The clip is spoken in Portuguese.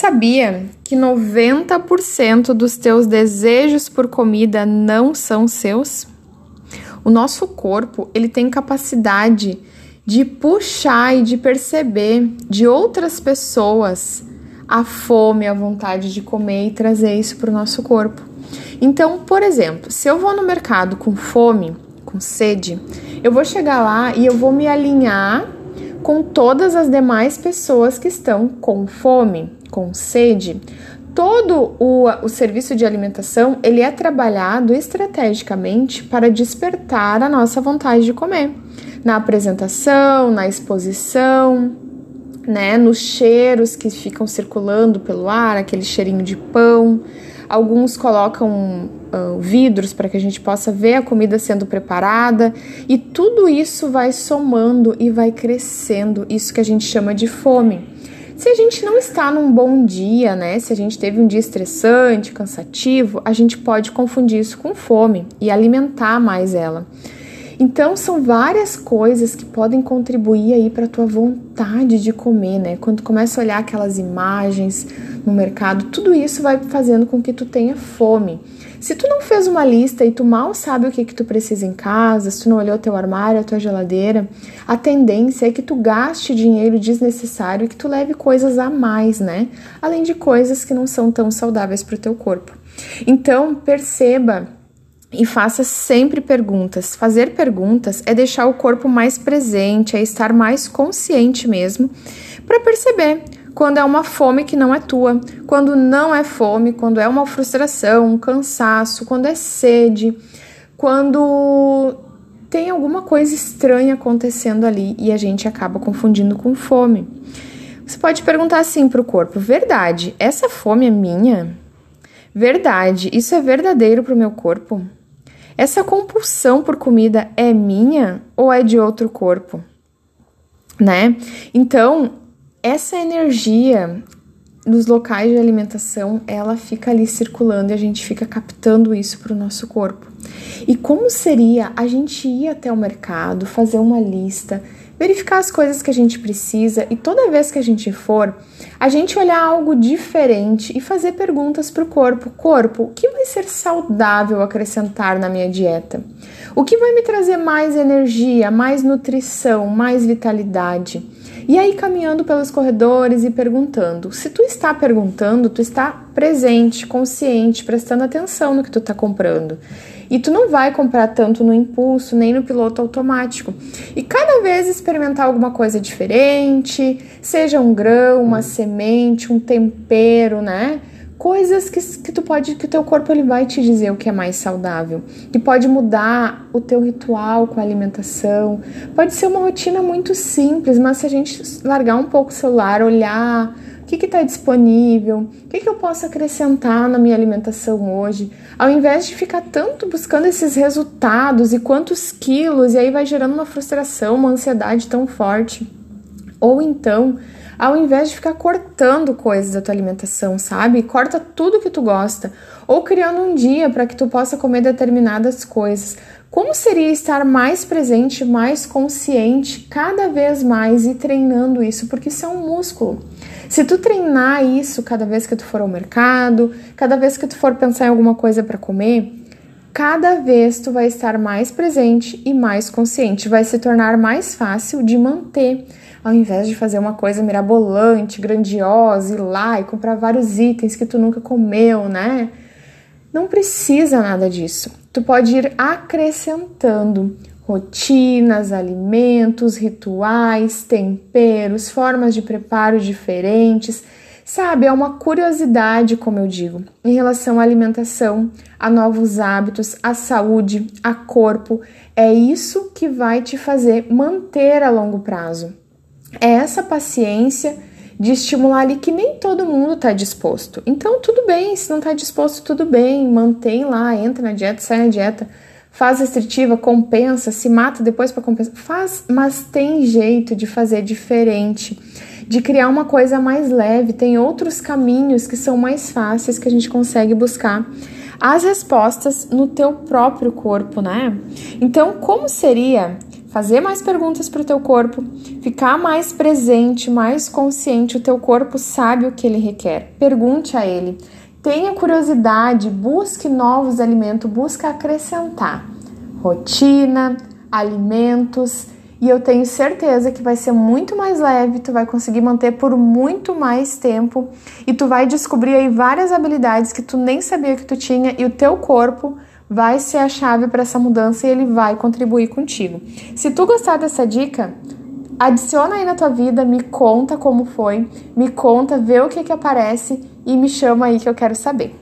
Sabia que 90% dos teus desejos por comida não são seus? O nosso corpo, ele tem capacidade de puxar e de perceber de outras pessoas a fome, a vontade de comer e trazer isso para o nosso corpo. Então, por exemplo, se eu vou no mercado com fome, com sede, eu vou chegar lá e eu vou me alinhar com todas as demais pessoas que estão com fome, com sede. Todo o, o serviço de alimentação ele é trabalhado estrategicamente para despertar a nossa vontade de comer. Na apresentação, na exposição, né, nos cheiros que ficam circulando pelo ar, aquele cheirinho de pão. Alguns colocam uh, vidros para que a gente possa ver a comida sendo preparada e tudo isso vai somando e vai crescendo, isso que a gente chama de fome. Se a gente não está num bom dia, né? Se a gente teve um dia estressante, cansativo, a gente pode confundir isso com fome e alimentar mais ela. Então são várias coisas que podem contribuir aí para tua vontade de comer, né? Quando começa a olhar aquelas imagens no mercado, tudo isso vai fazendo com que tu tenha fome. Se tu não fez uma lista e tu mal sabe o que que tu precisa em casa, se tu não olhou teu armário, a tua geladeira, a tendência é que tu gaste dinheiro desnecessário e que tu leve coisas a mais, né? Além de coisas que não são tão saudáveis para o teu corpo. Então, perceba e faça sempre perguntas. Fazer perguntas é deixar o corpo mais presente, é estar mais consciente mesmo, para perceber quando é uma fome que não é tua, quando não é fome, quando é uma frustração, um cansaço, quando é sede, quando tem alguma coisa estranha acontecendo ali e a gente acaba confundindo com fome. Você pode perguntar assim para o corpo: verdade, essa fome é minha? Verdade, isso é verdadeiro para o meu corpo? Essa compulsão por comida é minha ou é de outro corpo? Né? Então, essa energia nos locais de alimentação, ela fica ali circulando e a gente fica captando isso para o nosso corpo. E como seria a gente ir até o mercado, fazer uma lista, verificar as coisas que a gente precisa e toda vez que a gente for, a gente olhar algo diferente e fazer perguntas para o corpo: corpo, o que vai ser saudável acrescentar na minha dieta? O que vai me trazer mais energia, mais nutrição, mais vitalidade? E aí caminhando pelos corredores e perguntando. Se tu está perguntando, tu está presente, consciente, prestando atenção no que tu está comprando. E tu não vai comprar tanto no impulso, nem no piloto automático. E cada vez experimentar alguma coisa diferente, seja um grão, uma semente, um tempero, né? coisas que, que tu pode que o teu corpo ele vai te dizer o que é mais saudável e pode mudar o teu ritual com a alimentação pode ser uma rotina muito simples mas se a gente largar um pouco o celular olhar que está disponível o que, que eu posso acrescentar na minha alimentação hoje ao invés de ficar tanto buscando esses resultados e quantos quilos e aí vai gerando uma frustração uma ansiedade tão forte ou então ao invés de ficar cortando coisas da tua alimentação, sabe? Corta tudo que tu gosta, ou criando um dia para que tu possa comer determinadas coisas. Como seria estar mais presente, mais consciente, cada vez mais e treinando isso, porque isso é um músculo. Se tu treinar isso cada vez que tu for ao mercado, cada vez que tu for pensar em alguma coisa para comer, cada vez tu vai estar mais presente e mais consciente, vai se tornar mais fácil de manter ao invés de fazer uma coisa mirabolante, grandiosa, ir lá e comprar vários itens que tu nunca comeu, né? Não precisa nada disso. Tu pode ir acrescentando rotinas, alimentos, rituais, temperos, formas de preparo diferentes. Sabe, é uma curiosidade, como eu digo, em relação à alimentação, a novos hábitos, à saúde, a corpo. É isso que vai te fazer manter a longo prazo é essa paciência de estimular ali que nem todo mundo está disposto. Então, tudo bem, se não está disposto, tudo bem, mantém lá, entra na dieta, sai na dieta, faz restritiva, compensa, se mata depois para compensar. Faz, mas tem jeito de fazer diferente, de criar uma coisa mais leve. Tem outros caminhos que são mais fáceis que a gente consegue buscar as respostas no teu próprio corpo, né? Então, como seria fazer mais perguntas para o teu corpo, ficar mais presente, mais consciente. O teu corpo sabe o que ele requer. Pergunte a ele. Tenha curiosidade, busque novos alimentos, busque acrescentar rotina, alimentos, e eu tenho certeza que vai ser muito mais leve, tu vai conseguir manter por muito mais tempo e tu vai descobrir aí várias habilidades que tu nem sabia que tu tinha e o teu corpo vai ser a chave para essa mudança e ele vai contribuir contigo. Se tu gostar dessa dica, adiciona aí na tua vida, me conta como foi, me conta, vê o que que aparece e me chama aí que eu quero saber.